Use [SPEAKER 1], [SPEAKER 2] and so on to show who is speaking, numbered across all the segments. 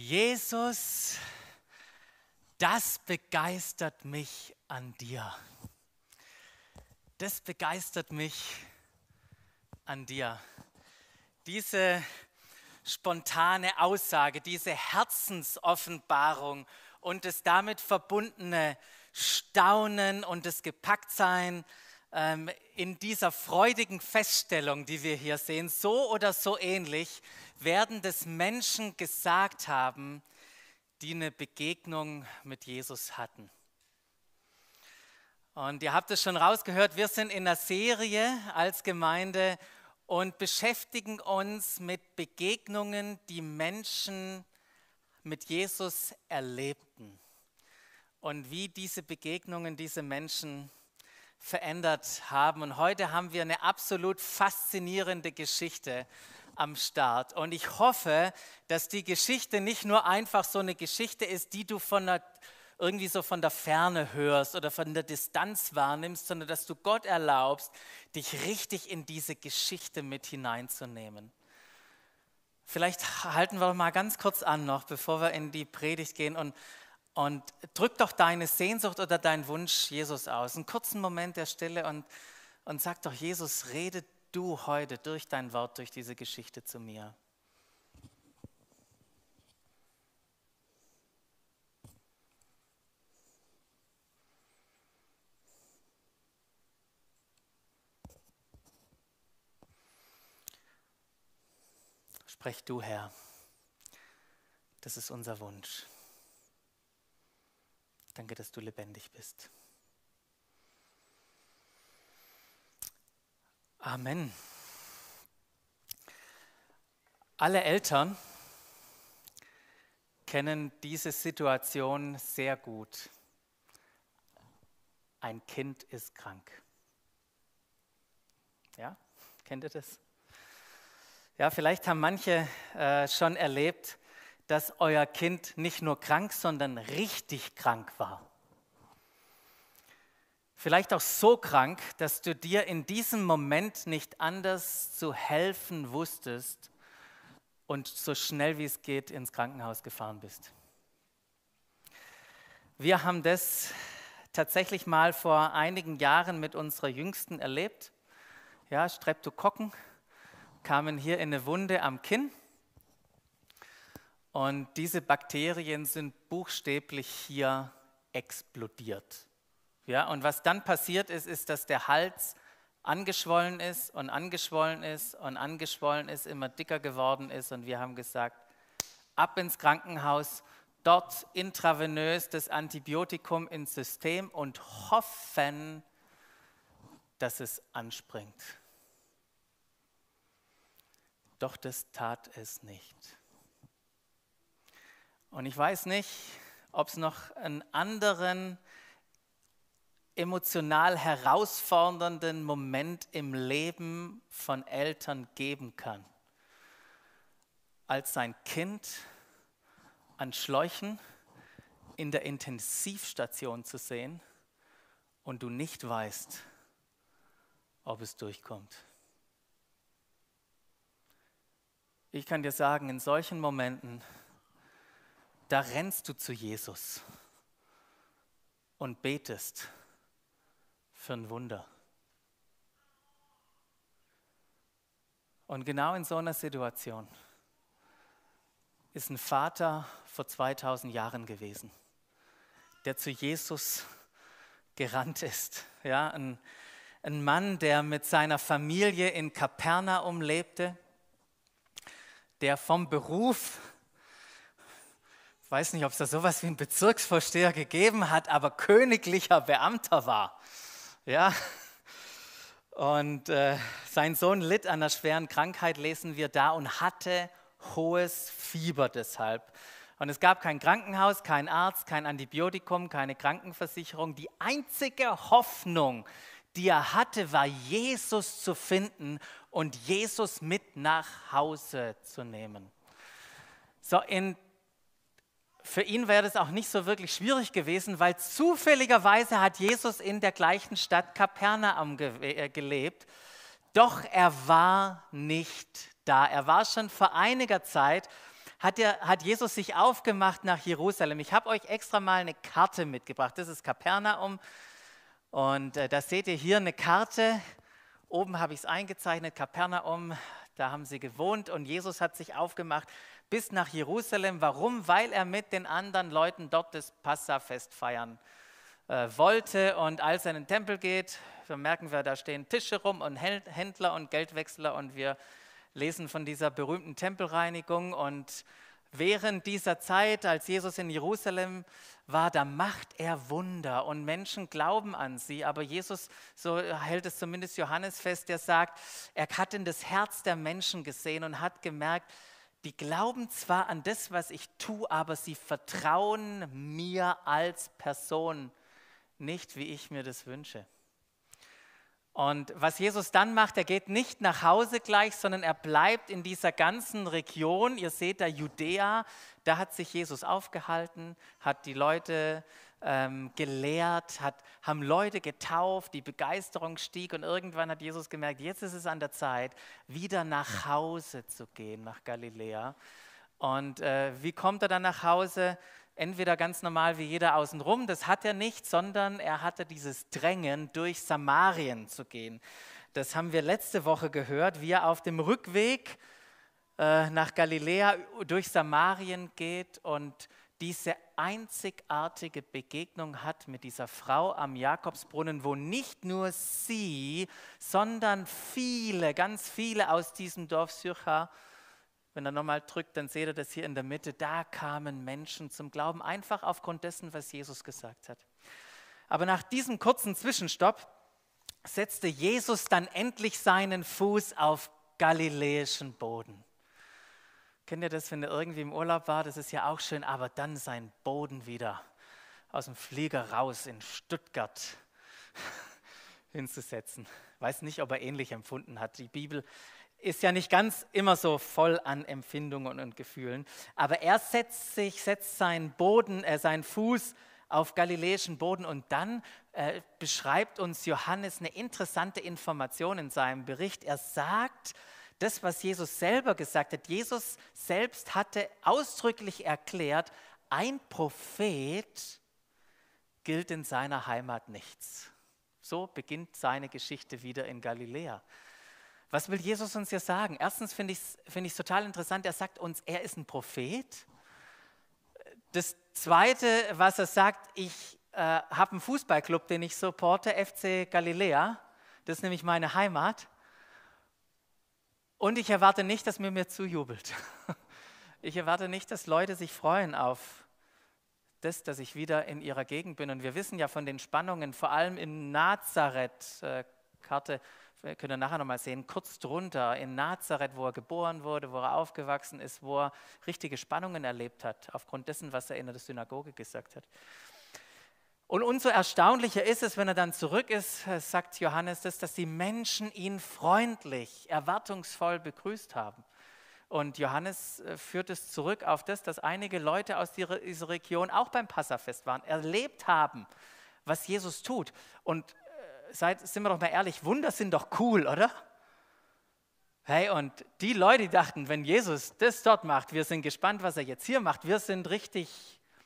[SPEAKER 1] Jesus, das begeistert mich an dir. Das begeistert mich an dir. Diese spontane Aussage, diese Herzensoffenbarung und das damit verbundene Staunen und das Gepacktsein in dieser freudigen Feststellung, die wir hier sehen, so oder so ähnlich, werden das Menschen gesagt haben, die eine Begegnung mit Jesus hatten. Und ihr habt es schon rausgehört, wir sind in einer Serie als Gemeinde und beschäftigen uns mit Begegnungen, die Menschen mit Jesus erlebten und wie diese Begegnungen diese Menschen verändert haben. Und heute haben wir eine absolut faszinierende Geschichte am Start. Und ich hoffe, dass die Geschichte nicht nur einfach so eine Geschichte ist, die du von der, irgendwie so von der Ferne hörst oder von der Distanz wahrnimmst, sondern dass du Gott erlaubst, dich richtig in diese Geschichte mit hineinzunehmen. Vielleicht halten wir mal ganz kurz an noch, bevor wir in die Predigt gehen und, und drück doch deine Sehnsucht oder deinen Wunsch Jesus aus. Einen kurzen Moment der Stille und, und sag doch, Jesus, rede du heute durch dein Wort, durch diese Geschichte zu mir. Sprech du, Herr. Das ist unser Wunsch. Danke, dass du lebendig bist. Amen. Alle Eltern kennen diese Situation sehr gut. Ein Kind ist krank. Ja, kennt ihr das? Ja, vielleicht haben manche äh, schon erlebt, dass euer Kind nicht nur krank, sondern richtig krank war. Vielleicht auch so krank, dass du dir in diesem Moment nicht anders zu helfen wusstest und so schnell wie es geht ins Krankenhaus gefahren bist. Wir haben das tatsächlich mal vor einigen Jahren mit unserer Jüngsten erlebt. Ja, Streptokokken kamen hier in eine Wunde am Kinn und diese Bakterien sind buchstäblich hier explodiert. Ja, und was dann passiert ist, ist, dass der Hals angeschwollen ist und angeschwollen ist und angeschwollen ist, immer dicker geworden ist. Und wir haben gesagt, ab ins Krankenhaus, dort intravenös das Antibiotikum ins System und hoffen, dass es anspringt. Doch das tat es nicht. Und ich weiß nicht, ob es noch einen anderen emotional herausfordernden Moment im Leben von Eltern geben kann, als sein Kind an Schläuchen in der Intensivstation zu sehen und du nicht weißt, ob es durchkommt. Ich kann dir sagen, in solchen Momenten, da rennst du zu Jesus und betest für ein Wunder. Und genau in so einer Situation ist ein Vater vor 2000 Jahren gewesen, der zu Jesus gerannt ist. Ja, ein, ein Mann, der mit seiner Familie in Kapernaum lebte, der vom Beruf, ich weiß nicht, ob es da sowas wie einen Bezirksvorsteher gegeben hat, aber königlicher Beamter war. Ja, und äh, sein Sohn litt an einer schweren Krankheit, lesen wir da, und hatte hohes Fieber deshalb. Und es gab kein Krankenhaus, kein Arzt, kein Antibiotikum, keine Krankenversicherung. Die einzige Hoffnung, die er hatte, war Jesus zu finden und Jesus mit nach Hause zu nehmen. So, in für ihn wäre das auch nicht so wirklich schwierig gewesen, weil zufälligerweise hat Jesus in der gleichen Stadt Kapernaum ge äh, gelebt. Doch er war nicht da. Er war schon vor einiger Zeit, hat, er, hat Jesus sich aufgemacht nach Jerusalem. Ich habe euch extra mal eine Karte mitgebracht. Das ist Kapernaum. Und äh, da seht ihr hier eine Karte. Oben habe ich es eingezeichnet, Kapernaum. Da haben sie gewohnt und Jesus hat sich aufgemacht bis nach Jerusalem. Warum? Weil er mit den anderen Leuten dort das Passafest feiern äh, wollte. Und als er in den Tempel geht, merken wir, da stehen Tische rum und Händler und Geldwechsler und wir lesen von dieser berühmten Tempelreinigung. Und während dieser Zeit, als Jesus in Jerusalem war, da macht er Wunder und Menschen glauben an sie. Aber Jesus, so hält es zumindest Johannes fest, der sagt, er hat in das Herz der Menschen gesehen und hat gemerkt, die glauben zwar an das, was ich tue, aber sie vertrauen mir als Person nicht, wie ich mir das wünsche. Und was Jesus dann macht, er geht nicht nach Hause gleich, sondern er bleibt in dieser ganzen Region. Ihr seht da Judäa, da hat sich Jesus aufgehalten, hat die Leute ähm, gelehrt, hat, haben Leute getauft, die Begeisterung stieg und irgendwann hat Jesus gemerkt, jetzt ist es an der Zeit, wieder nach Hause zu gehen, nach Galiläa. Und äh, wie kommt er dann nach Hause? entweder ganz normal wie jeder außenrum, das hat er nicht, sondern er hatte dieses Drängen, durch Samarien zu gehen. Das haben wir letzte Woche gehört, wie er auf dem Rückweg äh, nach Galiläa durch Samarien geht und diese einzigartige Begegnung hat mit dieser Frau am Jakobsbrunnen, wo nicht nur sie, sondern viele, ganz viele aus diesem Dorf Syrcha wenn er nochmal drückt, dann seht ihr das hier in der Mitte. Da kamen Menschen zum Glauben, einfach aufgrund dessen, was Jesus gesagt hat. Aber nach diesem kurzen Zwischenstopp setzte Jesus dann endlich seinen Fuß auf galiläischen Boden. Kennt ihr das, wenn er irgendwie im Urlaub war? Das ist ja auch schön, aber dann sein Boden wieder aus dem Flieger raus in Stuttgart hinzusetzen. Weiß nicht, ob er ähnlich empfunden hat. Die Bibel ist ja nicht ganz immer so voll an Empfindungen und Gefühlen, aber er setzt sich, setzt seinen Boden, äh, seinen Fuß auf galiläischen Boden und dann äh, beschreibt uns Johannes eine interessante Information in seinem Bericht. Er sagt, das, was Jesus selber gesagt hat, Jesus selbst hatte ausdrücklich erklärt, ein Prophet gilt in seiner Heimat nichts. So beginnt seine Geschichte wieder in Galiläa. Was will Jesus uns hier sagen? Erstens finde ich es find total interessant, er sagt uns, er ist ein Prophet. Das Zweite, was er sagt, ich äh, habe einen Fußballclub, den ich supporte, FC Galiläa. Das ist nämlich meine Heimat. Und ich erwarte nicht, dass mir mir zujubelt. Ich erwarte nicht, dass Leute sich freuen auf das, dass ich wieder in ihrer Gegend bin. Und wir wissen ja von den Spannungen, vor allem in Nazareth, äh, Karte wir können nachher nochmal sehen, kurz drunter in Nazareth, wo er geboren wurde, wo er aufgewachsen ist, wo er richtige Spannungen erlebt hat, aufgrund dessen, was er in der Synagoge gesagt hat. Und umso erstaunlicher ist es, wenn er dann zurück ist, sagt Johannes das, dass die Menschen ihn freundlich, erwartungsvoll begrüßt haben. Und Johannes äh, führt es zurück auf das, dass einige Leute aus dieser Region auch beim Passafest waren, erlebt haben, was Jesus tut. Und seid, sind wir doch mal ehrlich, Wunder sind doch cool, oder? Hey, und die Leute die dachten, wenn Jesus das dort macht, wir sind gespannt, was er jetzt hier macht, wir sind richtig,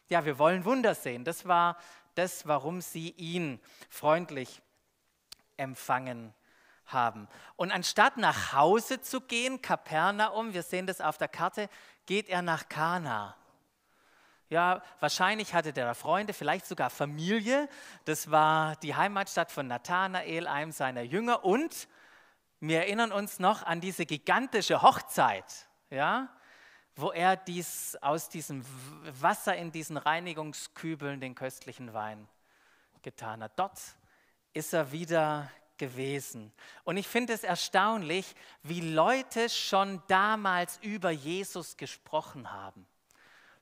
[SPEAKER 1] ja, wir wollen Wunder sehen. Das war das, warum sie ihn freundlich empfangen haben. Und anstatt nach Hause zu gehen, Kapernaum, wir sehen das auf der Karte, geht er nach Kana. Ja, wahrscheinlich hatte der Freunde, vielleicht sogar Familie. Das war die Heimatstadt von Nathanael, einem seiner Jünger. Und wir erinnern uns noch an diese gigantische Hochzeit, ja, wo er dies, aus diesem Wasser in diesen Reinigungskübeln den köstlichen Wein getan hat. Dort ist er wieder gewesen. Und ich finde es erstaunlich, wie Leute schon damals über Jesus gesprochen haben.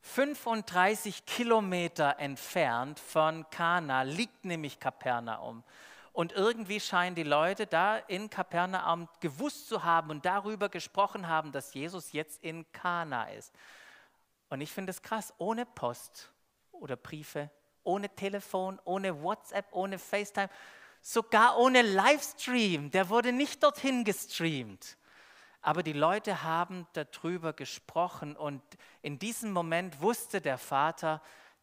[SPEAKER 1] 35 Kilometer entfernt von Kana liegt nämlich Kapernaum. Und irgendwie scheinen die Leute da in Kapernaum gewusst zu haben und darüber gesprochen haben, dass Jesus jetzt in Kana ist. Und ich finde es krass, ohne Post oder Briefe, ohne Telefon, ohne WhatsApp, ohne FaceTime, sogar ohne Livestream. Der wurde nicht dorthin gestreamt. Aber die Leute haben darüber gesprochen und in diesem Moment wusste der Vater,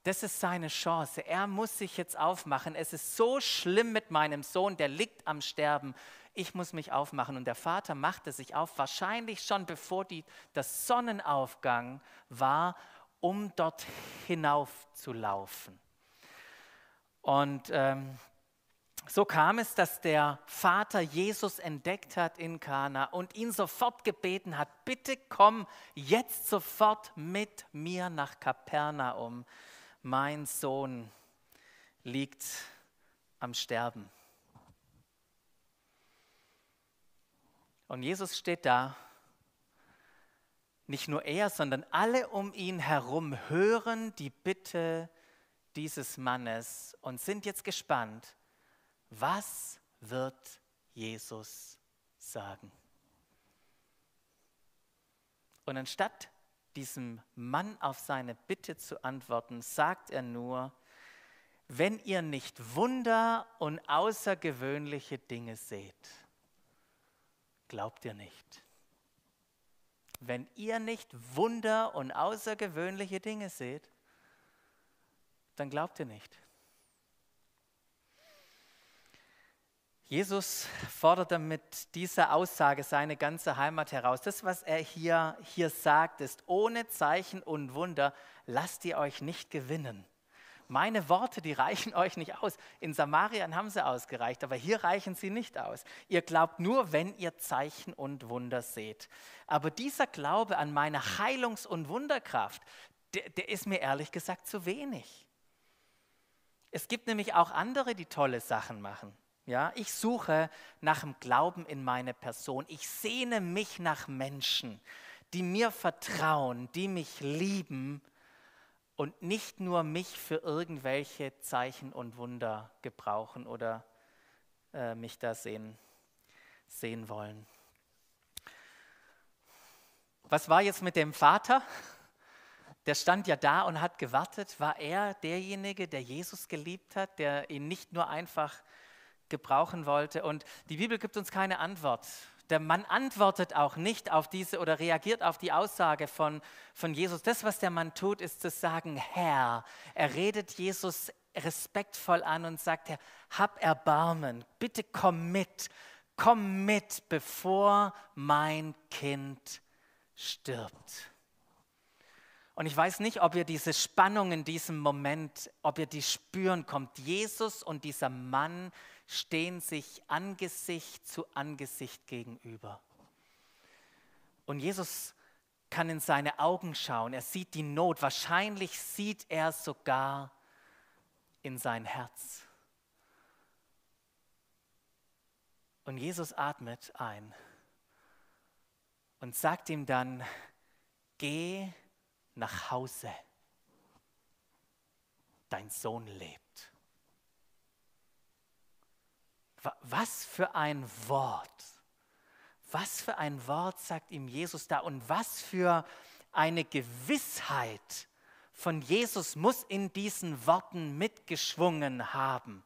[SPEAKER 1] das ist seine Chance. Er muss sich jetzt aufmachen. Es ist so schlimm mit meinem Sohn, der liegt am Sterben. Ich muss mich aufmachen. Und der Vater machte sich auf, wahrscheinlich schon bevor die, das Sonnenaufgang war, um dort hinauf zu laufen. Und ähm, so kam es, dass der Vater Jesus entdeckt hat in Kana und ihn sofort gebeten hat, bitte komm jetzt sofort mit mir nach Kapernaum. Mein Sohn liegt am Sterben. Und Jesus steht da. Nicht nur er, sondern alle um ihn herum hören die Bitte dieses Mannes und sind jetzt gespannt, was wird Jesus sagen? Und anstatt diesem Mann auf seine Bitte zu antworten, sagt er nur, wenn ihr nicht Wunder und außergewöhnliche Dinge seht, glaubt ihr nicht. Wenn ihr nicht Wunder und außergewöhnliche Dinge seht, dann glaubt ihr nicht. Jesus fordert mit dieser Aussage seine ganze Heimat heraus. Das, was er hier, hier sagt, ist, ohne Zeichen und Wunder lasst ihr euch nicht gewinnen. Meine Worte, die reichen euch nicht aus. In Samarien haben sie ausgereicht, aber hier reichen sie nicht aus. Ihr glaubt nur, wenn ihr Zeichen und Wunder seht. Aber dieser Glaube an meine Heilungs- und Wunderkraft, der, der ist mir ehrlich gesagt zu wenig. Es gibt nämlich auch andere, die tolle Sachen machen. Ja, ich suche nach dem Glauben in meine Person. Ich sehne mich nach Menschen, die mir vertrauen, die mich lieben und nicht nur mich für irgendwelche Zeichen und Wunder gebrauchen oder äh, mich da sehen, sehen wollen. Was war jetzt mit dem Vater? Der stand ja da und hat gewartet. War er derjenige, der Jesus geliebt hat, der ihn nicht nur einfach gebrauchen wollte. Und die Bibel gibt uns keine Antwort. Der Mann antwortet auch nicht auf diese oder reagiert auf die Aussage von, von Jesus. Das, was der Mann tut, ist zu sagen, Herr. Er redet Jesus respektvoll an und sagt, Herr, hab Erbarmen, bitte komm mit, komm mit, bevor mein Kind stirbt. Und ich weiß nicht, ob ihr diese Spannung in diesem Moment, ob ihr die spüren, kommt Jesus und dieser Mann stehen sich Angesicht zu Angesicht gegenüber. Und Jesus kann in seine Augen schauen, er sieht die Not, wahrscheinlich sieht er sogar in sein Herz. Und Jesus atmet ein und sagt ihm dann, geh nach Hause, dein Sohn lebt. Was für ein Wort. Was für ein Wort sagt ihm Jesus da und was für eine Gewissheit von Jesus muss in diesen Worten mitgeschwungen haben.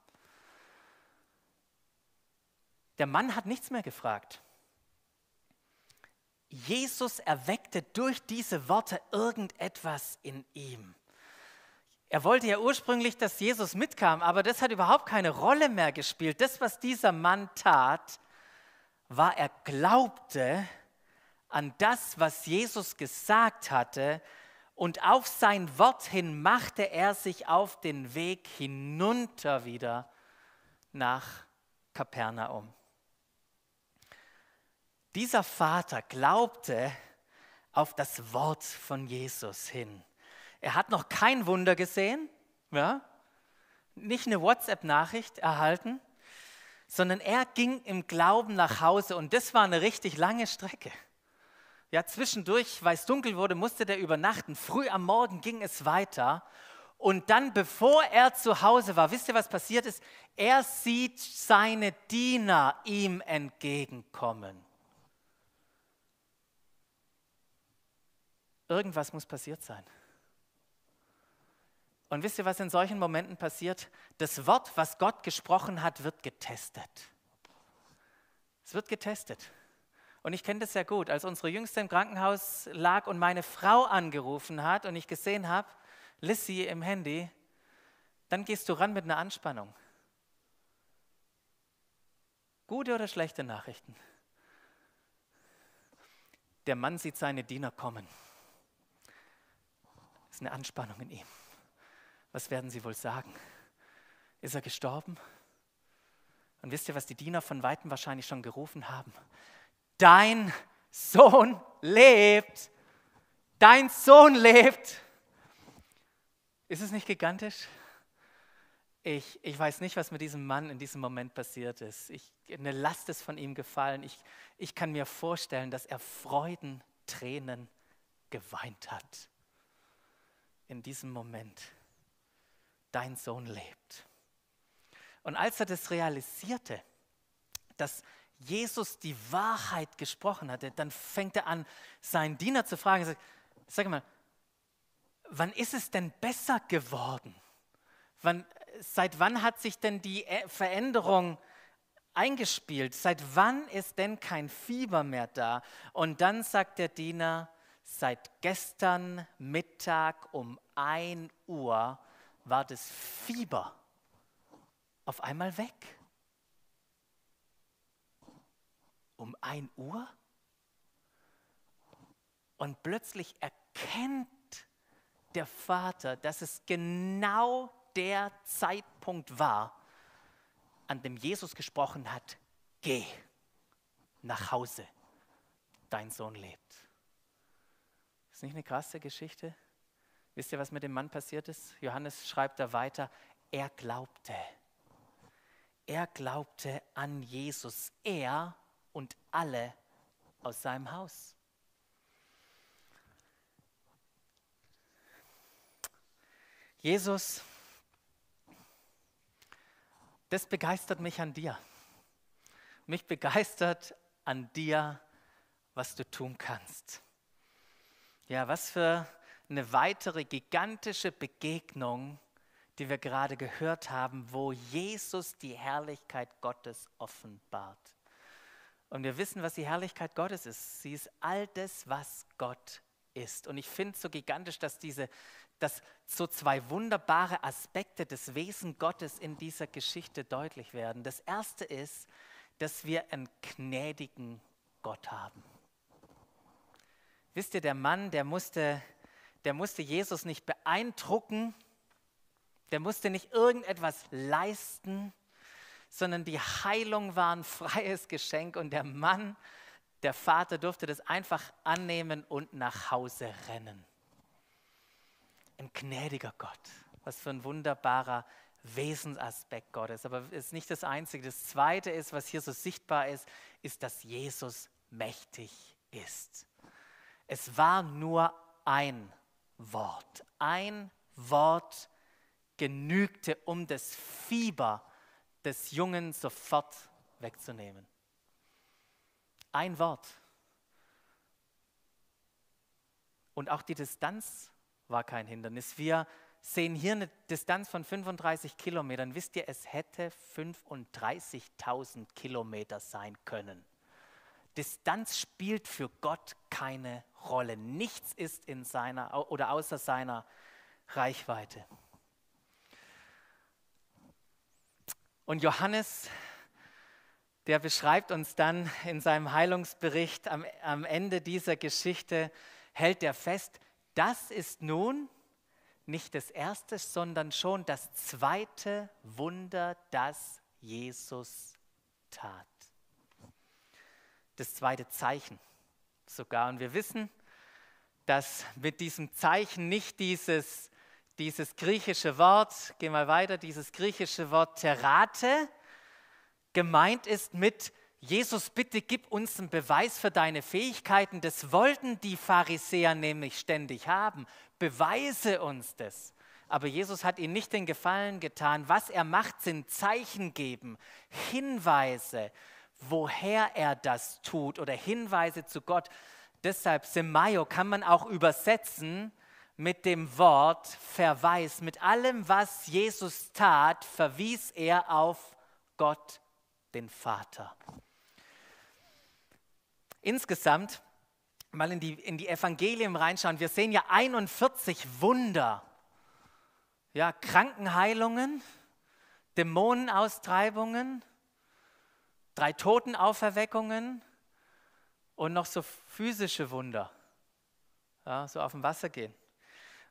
[SPEAKER 1] Der Mann hat nichts mehr gefragt. Jesus erweckte durch diese Worte irgendetwas in ihm. Er wollte ja ursprünglich, dass Jesus mitkam, aber das hat überhaupt keine Rolle mehr gespielt. Das, was dieser Mann tat, war, er glaubte an das, was Jesus gesagt hatte, und auf sein Wort hin machte er sich auf den Weg hinunter wieder nach Kapernaum. Dieser Vater glaubte auf das Wort von Jesus hin. Er hat noch kein Wunder gesehen, ja? nicht eine WhatsApp-Nachricht erhalten, sondern er ging im Glauben nach Hause und das war eine richtig lange Strecke. Ja, zwischendurch, weil es dunkel wurde, musste der übernachten. Früh am Morgen ging es weiter. Und dann, bevor er zu Hause war, wisst ihr, was passiert ist? Er sieht seine Diener ihm entgegenkommen. Irgendwas muss passiert sein. Und wisst ihr, was in solchen Momenten passiert? Das Wort, was Gott gesprochen hat, wird getestet. Es wird getestet. Und ich kenne das sehr gut. Als unsere Jüngste im Krankenhaus lag und meine Frau angerufen hat und ich gesehen habe, Lissy im Handy, dann gehst du ran mit einer Anspannung. Gute oder schlechte Nachrichten? Der Mann sieht seine Diener kommen. Es ist eine Anspannung in ihm. Was werden sie wohl sagen? Ist er gestorben? Und wisst ihr, was die Diener von weitem wahrscheinlich schon gerufen haben? Dein Sohn lebt. Dein Sohn lebt. Ist es nicht gigantisch? Ich, ich weiß nicht, was mit diesem Mann in diesem Moment passiert ist. Ich, eine Last ist von ihm gefallen. Ich, ich kann mir vorstellen, dass er Freudentränen geweint hat. In diesem Moment. Dein Sohn lebt. Und als er das realisierte, dass Jesus die Wahrheit gesprochen hatte, dann fängt er an, seinen Diener zu fragen. Sagt, sag mal, wann ist es denn besser geworden? Wann, seit wann hat sich denn die Veränderung eingespielt? Seit wann ist denn kein Fieber mehr da? Und dann sagt der Diener, seit gestern Mittag um 1 Uhr war das Fieber auf einmal weg. Um 1 Uhr? Und plötzlich erkennt der Vater, dass es genau der Zeitpunkt war, an dem Jesus gesprochen hat, geh nach Hause, dein Sohn lebt. Ist nicht eine krasse Geschichte? Wisst ihr, was mit dem Mann passiert ist? Johannes schreibt da weiter, er glaubte. Er glaubte an Jesus, er und alle aus seinem Haus. Jesus das begeistert mich an dir. Mich begeistert an dir, was du tun kannst. Ja, was für eine weitere gigantische Begegnung, die wir gerade gehört haben, wo Jesus die Herrlichkeit Gottes offenbart. Und wir wissen, was die Herrlichkeit Gottes ist. Sie ist all das, was Gott ist. Und ich finde es so gigantisch, dass diese dass so zwei wunderbare Aspekte des Wesen Gottes in dieser Geschichte deutlich werden. Das erste ist, dass wir einen gnädigen Gott haben. Wisst ihr, der Mann, der musste, der musste Jesus nicht beeindrucken, der musste nicht irgendetwas leisten, sondern die Heilung war ein freies Geschenk und der Mann, der Vater durfte das einfach annehmen und nach Hause rennen ein gnädiger Gott. Was für ein wunderbarer Wesensaspekt Gottes. Aber es ist nicht das Einzige. Das Zweite ist, was hier so sichtbar ist, ist, dass Jesus mächtig ist. Es war nur ein Wort. Ein Wort genügte, um das Fieber des Jungen sofort wegzunehmen. Ein Wort. Und auch die Distanz war kein Hindernis. Wir sehen hier eine Distanz von 35 Kilometern. Wisst ihr, es hätte 35.000 Kilometer sein können. Distanz spielt für Gott keine Rolle. Nichts ist in seiner oder außer seiner Reichweite. Und Johannes, der beschreibt uns dann in seinem Heilungsbericht am, am Ende dieser Geschichte, hält er fest, das ist nun nicht das erste, sondern schon das zweite Wunder, das Jesus tat. Das zweite Zeichen sogar. Und wir wissen, dass mit diesem Zeichen nicht dieses, dieses griechische Wort, geh mal weiter, dieses griechische Wort Terate gemeint ist mit Jesus, bitte gib uns einen Beweis für deine Fähigkeiten. Das wollten die Pharisäer nämlich ständig haben. Beweise uns das. Aber Jesus hat ihnen nicht den Gefallen getan. Was er macht, sind Zeichen geben, Hinweise, woher er das tut oder Hinweise zu Gott. Deshalb Semayo kann man auch übersetzen mit dem Wort Verweis. Mit allem, was Jesus tat, verwies er auf Gott, den Vater. insgesamt mal in die, in die Evangelien reinschauen, wir sehen ja 41 Wunder. Ja, Krankenheilungen, Dämonenaustreibungen, drei Totenauferweckungen und noch so physische Wunder. Ja, so auf dem Wasser gehen.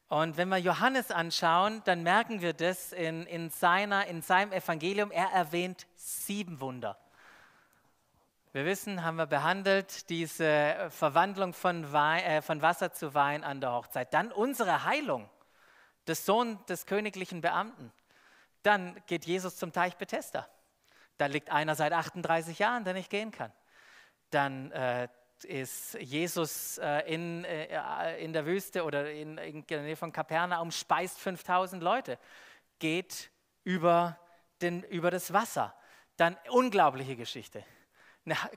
[SPEAKER 1] Und wenn wir Johannes anschauen, dann merken wir das in, in, seiner, in seinem Evangelium. Er erwähnt sieben Wunder. Wir wissen, haben wir behandelt, diese Verwandlung von, Wein, äh, von Wasser zu Wein an der Hochzeit. Dann unsere Heilung des Sohn des königlichen Beamten. Dann geht Jesus zum Teich Bethesda. Da liegt einer seit 38 Jahren, der nicht gehen kann. Dann äh, ist Jesus äh, in, äh, in der Wüste oder in, in der Nähe von Kapernaum, speist 5000 Leute, geht über, den, über das Wasser. Dann unglaubliche Geschichte.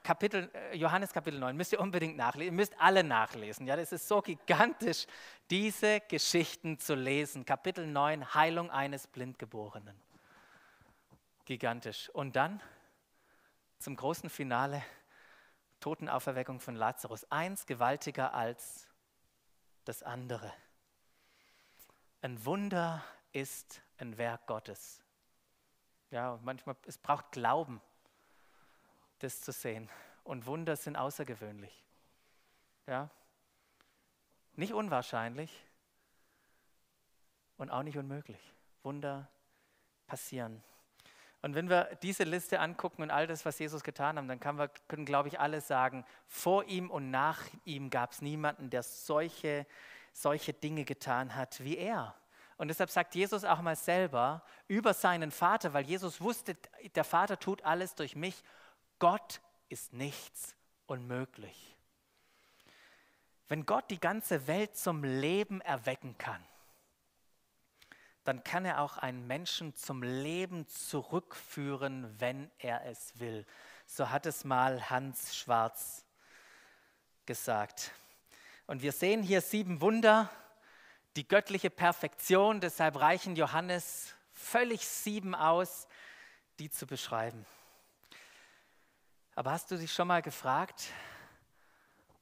[SPEAKER 1] Kapitel, äh, Johannes Kapitel 9, müsst ihr unbedingt nachlesen, ihr müsst alle nachlesen. Ja, das ist so gigantisch, diese Geschichten zu lesen. Kapitel 9, Heilung eines Blindgeborenen. Gigantisch. Und dann zum großen Finale, Totenauferweckung von Lazarus. Eins gewaltiger als das andere. Ein Wunder ist ein Werk Gottes. Ja, manchmal, es braucht Glauben, das zu sehen. Und Wunder sind außergewöhnlich. Ja, nicht unwahrscheinlich und auch nicht unmöglich. Wunder passieren. Und wenn wir diese Liste angucken und all das, was Jesus getan hat, dann können, wir, können glaube ich, alle sagen, vor ihm und nach ihm gab es niemanden, der solche, solche Dinge getan hat wie er. Und deshalb sagt Jesus auch mal selber über seinen Vater, weil Jesus wusste, der Vater tut alles durch mich. Gott ist nichts unmöglich. Wenn Gott die ganze Welt zum Leben erwecken kann, dann kann er auch einen Menschen zum Leben zurückführen, wenn er es will. So hat es mal Hans Schwarz gesagt. Und wir sehen hier sieben Wunder, die göttliche Perfektion, deshalb reichen Johannes völlig sieben aus, die zu beschreiben. Aber hast du dich schon mal gefragt,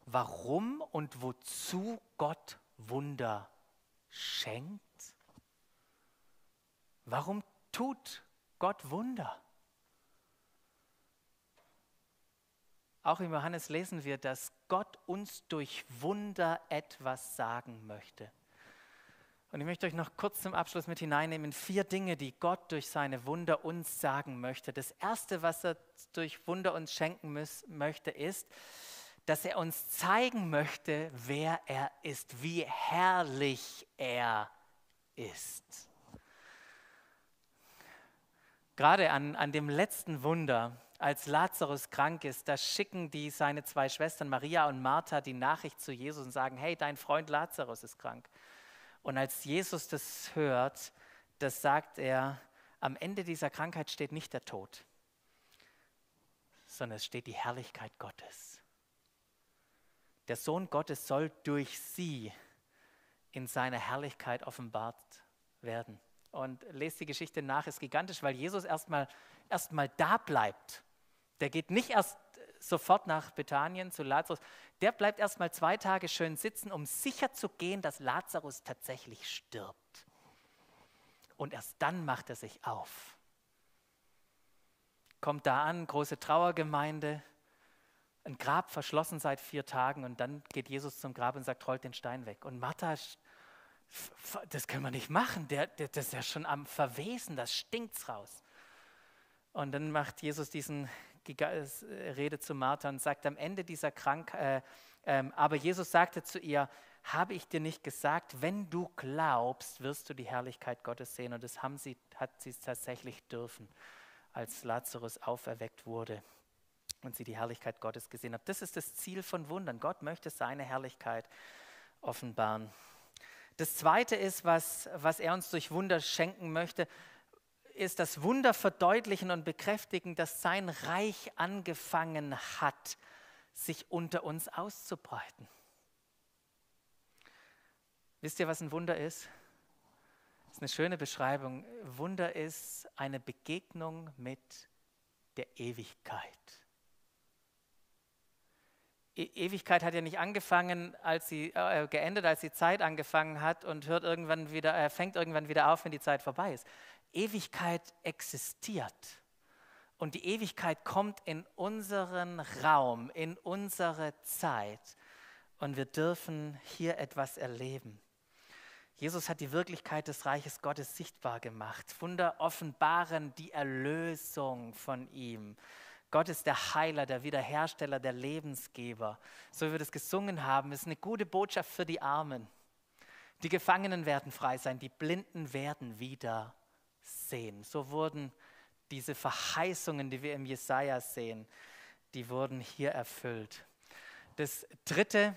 [SPEAKER 1] warum und wozu Gott Wunder schenkt? Warum tut Gott Wunder? Auch im Johannes lesen wir, dass Gott uns durch Wunder etwas sagen möchte. Und ich möchte euch noch kurz zum Abschluss mit hineinnehmen, vier Dinge, die Gott durch seine Wunder uns sagen möchte. Das Erste, was er durch Wunder uns schenken muss, möchte, ist, dass er uns zeigen möchte, wer er ist, wie herrlich er ist. Gerade an, an dem letzten Wunder, als Lazarus krank ist, da schicken die seine zwei Schwestern Maria und Martha die Nachricht zu Jesus und sagen, hey, dein Freund Lazarus ist krank. Und als Jesus das hört, das sagt er, am Ende dieser Krankheit steht nicht der Tod, sondern es steht die Herrlichkeit Gottes. Der Sohn Gottes soll durch sie in seiner Herrlichkeit offenbart werden und lest die Geschichte nach, ist gigantisch, weil Jesus erstmal erst mal da bleibt. Der geht nicht erst sofort nach Bethanien zu Lazarus, der bleibt erst mal zwei Tage schön sitzen, um sicher zu gehen, dass Lazarus tatsächlich stirbt. Und erst dann macht er sich auf. Kommt da an, große Trauergemeinde, ein Grab verschlossen seit vier Tagen und dann geht Jesus zum Grab und sagt, rollt den Stein weg. Und Martha das können wir nicht machen, der, der, das ist ja schon am Verwesen, das stinkt's raus. Und dann macht Jesus diesen Rede zu Martha und sagt am Ende dieser Krankheit, äh, äh, aber Jesus sagte zu ihr, habe ich dir nicht gesagt, wenn du glaubst, wirst du die Herrlichkeit Gottes sehen. Und das sie, hat sie tatsächlich dürfen, als Lazarus auferweckt wurde und sie die Herrlichkeit Gottes gesehen hat. Das ist das Ziel von Wundern. Gott möchte seine Herrlichkeit offenbaren. Das Zweite ist, was, was er uns durch Wunder schenken möchte, ist das Wunder verdeutlichen und bekräftigen, dass sein Reich angefangen hat, sich unter uns auszubreiten. Wisst ihr, was ein Wunder ist? Das ist eine schöne Beschreibung. Wunder ist eine Begegnung mit der Ewigkeit. E Ewigkeit hat ja nicht angefangen, als sie äh, geendet, als die Zeit angefangen hat und hört irgendwann wieder, äh, fängt irgendwann wieder auf, wenn die Zeit vorbei ist. Ewigkeit existiert. Und die Ewigkeit kommt in unseren Raum, in unsere Zeit. Und wir dürfen hier etwas erleben. Jesus hat die Wirklichkeit des Reiches Gottes sichtbar gemacht. Wunder offenbaren die Erlösung von ihm. Gott ist der Heiler, der Wiederhersteller, der Lebensgeber. So wie wir das gesungen haben, ist eine gute Botschaft für die Armen. Die Gefangenen werden frei sein, die Blinden werden wieder sehen. So wurden diese Verheißungen, die wir im Jesaja sehen, die wurden hier erfüllt. Das dritte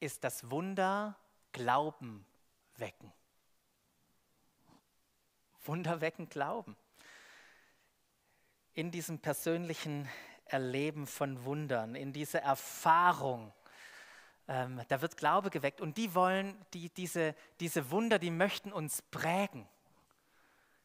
[SPEAKER 1] ist das Wunder Glauben wecken. Wunder wecken Glauben in diesem persönlichen Erleben von Wundern, in dieser Erfahrung, ähm, da wird Glaube geweckt. Und die wollen, die, diese, diese Wunder, die möchten uns prägen.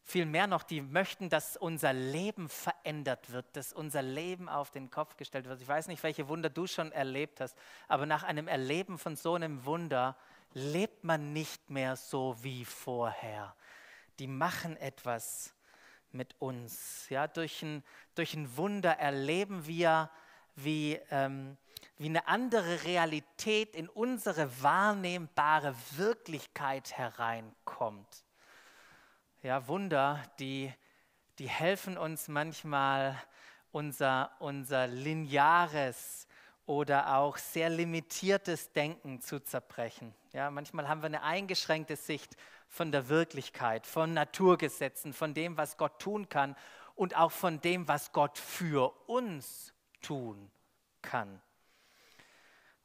[SPEAKER 1] Vielmehr noch, die möchten, dass unser Leben verändert wird, dass unser Leben auf den Kopf gestellt wird. Ich weiß nicht, welche Wunder du schon erlebt hast, aber nach einem Erleben von so einem Wunder lebt man nicht mehr so wie vorher. Die machen etwas mit uns. Ja, durch, ein, durch ein Wunder erleben wir, wie, ähm, wie eine andere Realität in unsere wahrnehmbare Wirklichkeit hereinkommt. Ja, Wunder, die, die helfen uns manchmal, unser, unser lineares oder auch sehr limitiertes Denken zu zerbrechen. Ja, manchmal haben wir eine eingeschränkte Sicht von der Wirklichkeit, von Naturgesetzen, von dem, was Gott tun kann und auch von dem, was Gott für uns tun kann.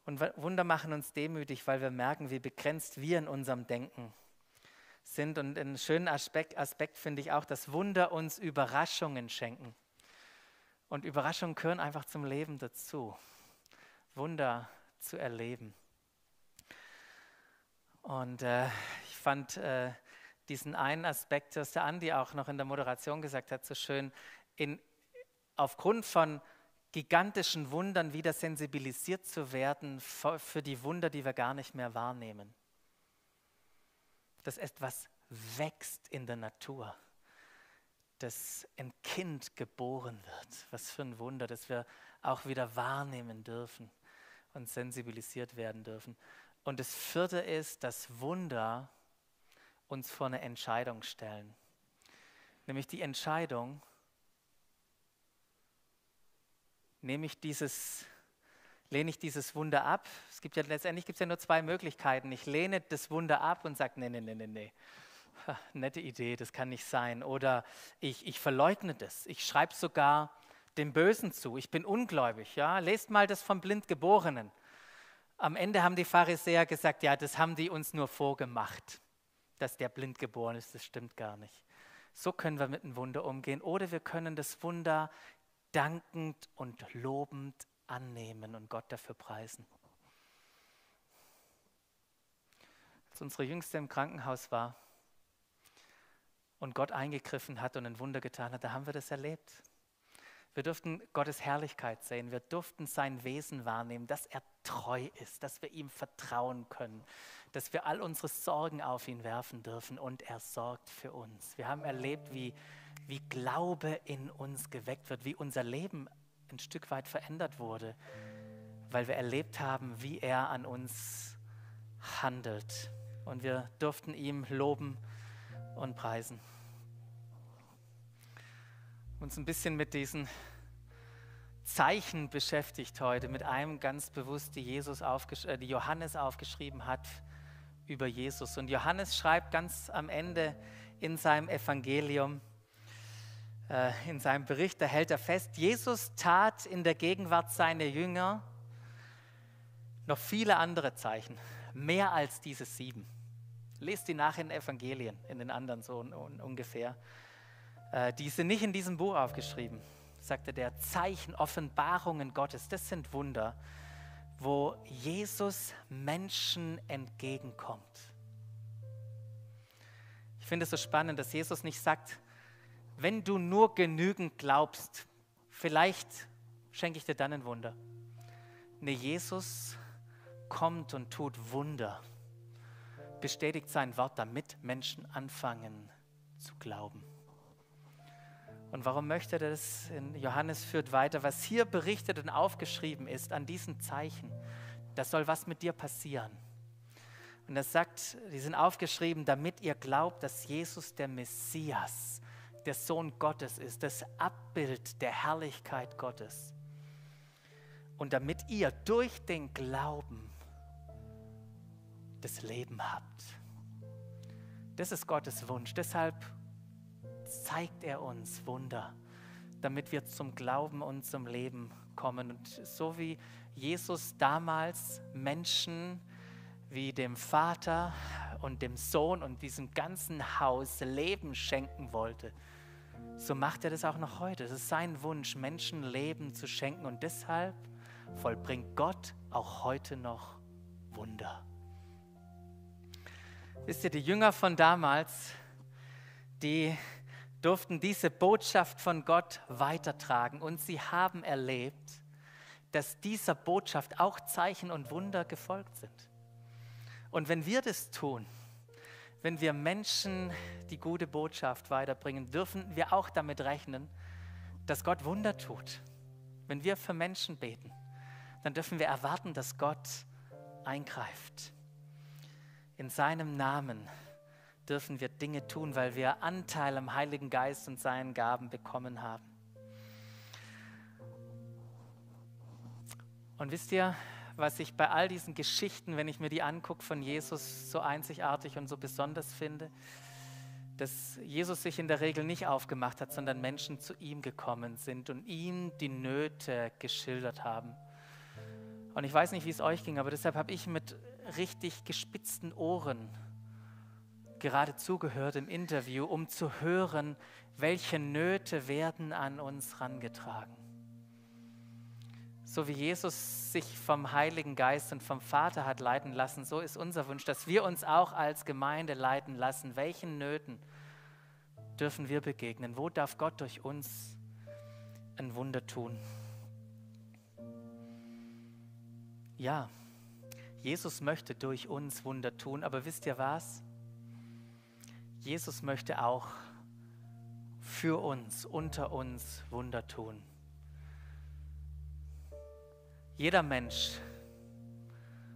[SPEAKER 1] Und Wunder machen uns demütig, weil wir merken, wie begrenzt wir in unserem Denken sind. Und einen schönen Aspekt, Aspekt finde ich auch, dass Wunder uns Überraschungen schenken. Und Überraschungen gehören einfach zum Leben dazu. Wunder zu erleben. Und äh, ich fand äh, diesen einen Aspekt, was der Andi auch noch in der Moderation gesagt hat, so schön, in, aufgrund von gigantischen Wundern wieder sensibilisiert zu werden für, für die Wunder, die wir gar nicht mehr wahrnehmen. Dass etwas wächst in der Natur, dass ein Kind geboren wird. Was für ein Wunder, dass wir auch wieder wahrnehmen dürfen und sensibilisiert werden dürfen. Und das vierte ist, dass Wunder uns vor eine Entscheidung stellen. Nämlich die Entscheidung, nehme ich dieses, lehne ich dieses Wunder ab? Es gibt ja letztendlich gibt ja nur zwei Möglichkeiten. Ich lehne das Wunder ab und sage, nee, nee, nee, nee, nee. nette Idee, das kann nicht sein. Oder ich, ich verleugne das. Ich schreibe sogar dem Bösen zu. Ich bin ungläubig. Ja? Lest mal das vom Blindgeborenen. Am Ende haben die Pharisäer gesagt, ja, das haben die uns nur vorgemacht, dass der blind geboren ist. Das stimmt gar nicht. So können wir mit einem Wunder umgehen. Oder wir können das Wunder dankend und lobend annehmen und Gott dafür preisen. Als unsere Jüngste im Krankenhaus war und Gott eingegriffen hat und ein Wunder getan hat, da haben wir das erlebt. Wir durften Gottes Herrlichkeit sehen. Wir durften sein Wesen wahrnehmen, dass er treu ist, dass wir ihm vertrauen können, dass wir all unsere Sorgen auf ihn werfen dürfen und er sorgt für uns. Wir haben erlebt, wie, wie Glaube in uns geweckt wird, wie unser Leben ein Stück weit verändert wurde, weil wir erlebt haben, wie er an uns handelt. Und wir durften ihm loben und preisen uns ein bisschen mit diesen Zeichen beschäftigt heute, mit einem ganz bewusst, die, Jesus äh, die Johannes aufgeschrieben hat über Jesus. Und Johannes schreibt ganz am Ende in seinem Evangelium, äh, in seinem Bericht, da hält er fest, Jesus tat in der Gegenwart seiner Jünger noch viele andere Zeichen, mehr als diese sieben. Lest die nach in den Evangelien, in den anderen so ungefähr. Äh, die sind nicht in diesem Buch aufgeschrieben, sagte der Zeichen, Offenbarungen Gottes. Das sind Wunder, wo Jesus Menschen entgegenkommt. Ich finde es so spannend, dass Jesus nicht sagt, wenn du nur genügend glaubst, vielleicht schenke ich dir dann ein Wunder. Nee, Jesus kommt und tut Wunder, bestätigt sein Wort, damit Menschen anfangen zu glauben. Und warum möchte das? In Johannes führt weiter, was hier berichtet und aufgeschrieben ist an diesen Zeichen, das soll was mit dir passieren. Und er sagt, die sind aufgeschrieben, damit ihr glaubt, dass Jesus der Messias, der Sohn Gottes ist, das Abbild der Herrlichkeit Gottes. Und damit ihr durch den Glauben das Leben habt. Das ist Gottes Wunsch. Deshalb zeigt er uns Wunder, damit wir zum Glauben und zum Leben kommen. Und so wie Jesus damals Menschen wie dem Vater und dem Sohn und diesem ganzen Haus Leben schenken wollte, so macht er das auch noch heute. Es ist sein Wunsch, Menschen Leben zu schenken und deshalb vollbringt Gott auch heute noch Wunder. Wisst ihr, die Jünger von damals, die durften diese Botschaft von Gott weitertragen und sie haben erlebt, dass dieser Botschaft auch Zeichen und Wunder gefolgt sind. Und wenn wir das tun, wenn wir Menschen die gute Botschaft weiterbringen, dürfen wir auch damit rechnen, dass Gott Wunder tut. Wenn wir für Menschen beten, dann dürfen wir erwarten, dass Gott eingreift. In seinem Namen dürfen wir Dinge tun, weil wir Anteil am Heiligen Geist und seinen Gaben bekommen haben. Und wisst ihr, was ich bei all diesen Geschichten, wenn ich mir die angucke, von Jesus so einzigartig und so besonders finde, dass Jesus sich in der Regel nicht aufgemacht hat, sondern Menschen zu ihm gekommen sind und ihm die Nöte geschildert haben. Und ich weiß nicht, wie es euch ging, aber deshalb habe ich mit richtig gespitzten Ohren gerade zugehört im Interview, um zu hören, welche Nöte werden an uns rangetragen so wie Jesus sich vom Heiligen Geist und vom Vater hat leiten lassen, so ist unser Wunsch, dass wir uns auch als Gemeinde leiten lassen. Welchen Nöten dürfen wir begegnen? Wo darf Gott durch uns ein Wunder tun? Ja, Jesus möchte durch uns Wunder tun, aber wisst ihr was? Jesus möchte auch für uns, unter uns Wunder tun. Jeder Mensch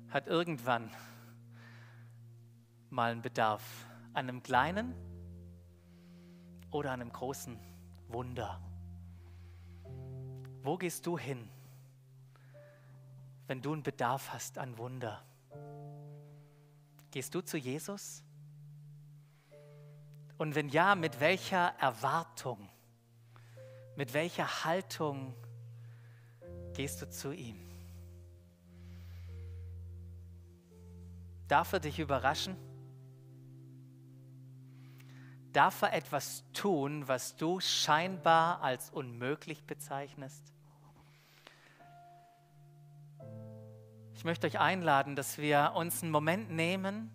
[SPEAKER 1] hat irgendwann mal einen Bedarf an einem kleinen oder einem großen Wunder. Wo gehst du hin, wenn du einen Bedarf hast an Wunder? Gehst du zu Jesus? Und wenn ja, mit welcher Erwartung, mit welcher Haltung gehst du zu ihm? Darf er dich überraschen? Darf er etwas tun, was du scheinbar als unmöglich bezeichnest? Ich möchte euch einladen, dass wir uns einen Moment nehmen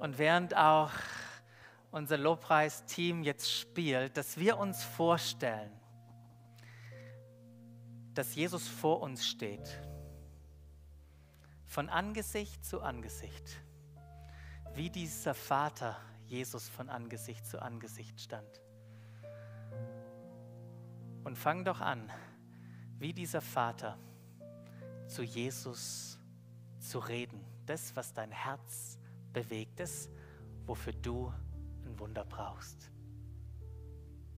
[SPEAKER 1] und während auch unser Lobpreisteam jetzt spielt, dass wir uns vorstellen, dass Jesus vor uns steht von Angesicht zu Angesicht, wie dieser Vater Jesus von Angesicht zu Angesicht stand. Und fang doch an, wie dieser Vater zu Jesus zu reden. Das, was dein Herz bewegt, das, wofür du Wunder brauchst.